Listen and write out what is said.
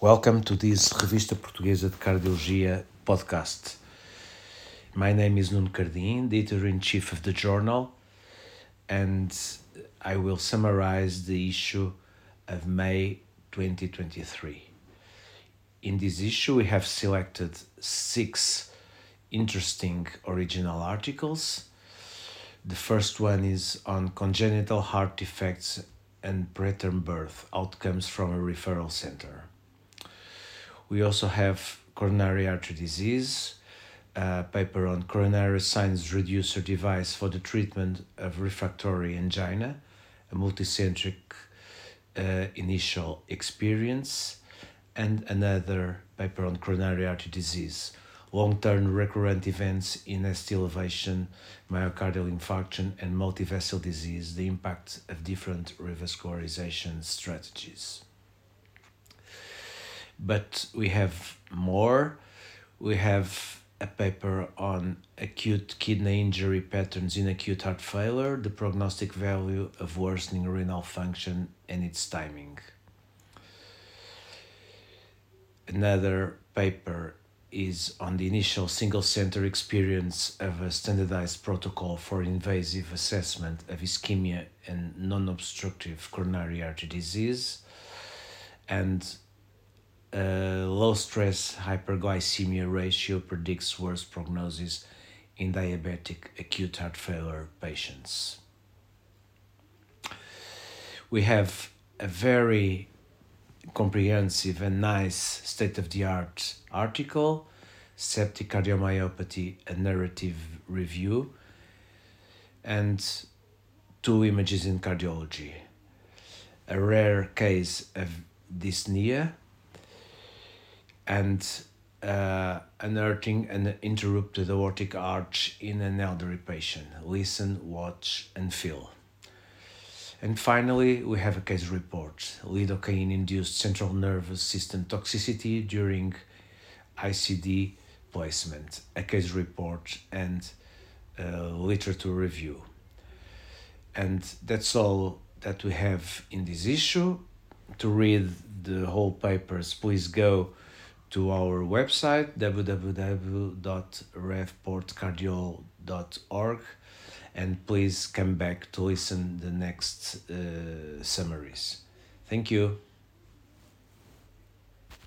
Welcome to this Revista Portuguesa de Cardiologia podcast. My name is Nuno Cardim, editor in chief of the journal, and I will summarize the issue of May 2023. In this issue, we have selected six interesting original articles. The first one is on congenital heart defects and preterm birth outcomes from a referral center. We also have coronary artery disease, a paper on coronary sinus reducer device for the treatment of refractory angina, a multicentric uh, initial experience, and another paper on coronary artery disease, long-term recurrent events in ST elevation, myocardial infarction, and multivessel disease, the impact of different revascularization strategies. But we have more. We have a paper on acute kidney injury patterns in acute heart failure, the prognostic value of worsening renal function and its timing. Another paper is on the initial single center experience of a standardized protocol for invasive assessment of ischemia and non obstructive coronary artery disease. And uh, low stress hyperglycemia ratio predicts worse prognosis in diabetic acute heart failure patients. We have a very comprehensive and nice state of the art article, Septic Cardiomyopathy, a narrative review, and two images in cardiology. A rare case of dyspnea and uh, unearthing an interrupted aortic arch in an elderly patient. Listen, watch, and feel. And finally, we have a case report lidocaine induced central nervous system toxicity during ICD placement, a case report, and literature review. And that's all that we have in this issue. To read the whole papers, please go to our website www.revportcardiol.org and please come back to listen the next uh, summaries. Thank you.